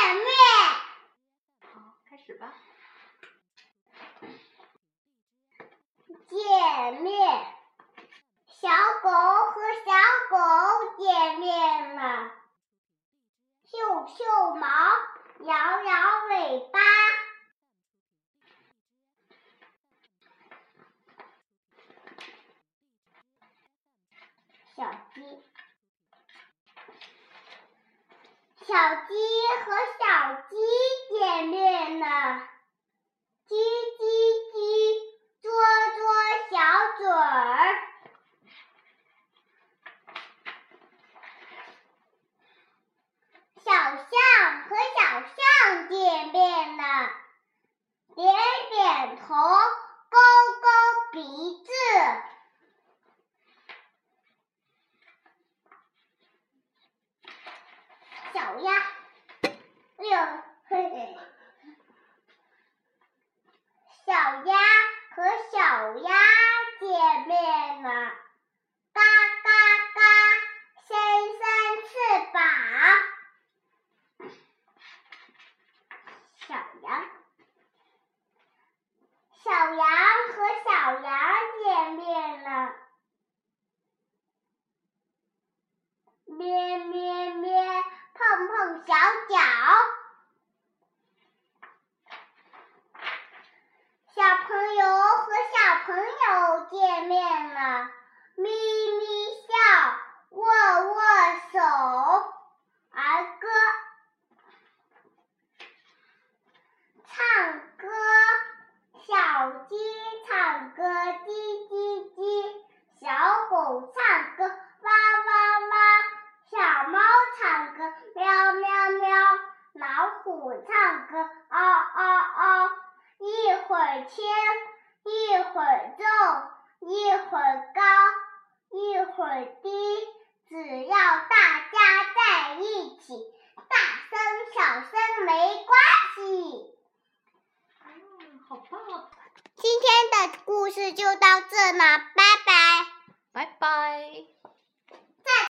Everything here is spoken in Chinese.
见面。好开始吧。见面。小狗和小狗见面了。嗅嗅毛摇摇小鸡和小鸡见面了，叽叽叽，啄啄小嘴儿。小象和小象见面了，点点头，小鸭和小鸭见面了，嘎嘎嘎，伸伸翅膀。小羊，小羊和小羊见面了，咩咩咩，碰碰小脚。小朋友和小朋友见面了，咪咪笑，握握手，儿歌。唱歌，小鸡唱歌叽叽叽，小狗唱歌哇哇哇，小猫唱歌喵喵喵，老虎唱歌嗷嗷嗷，一会儿轻，一会儿重，一会儿高，一会儿低，只要大家在一起，大声小声没关系。嗯，好棒哦！今天的故事就到这了，拜拜。拜拜。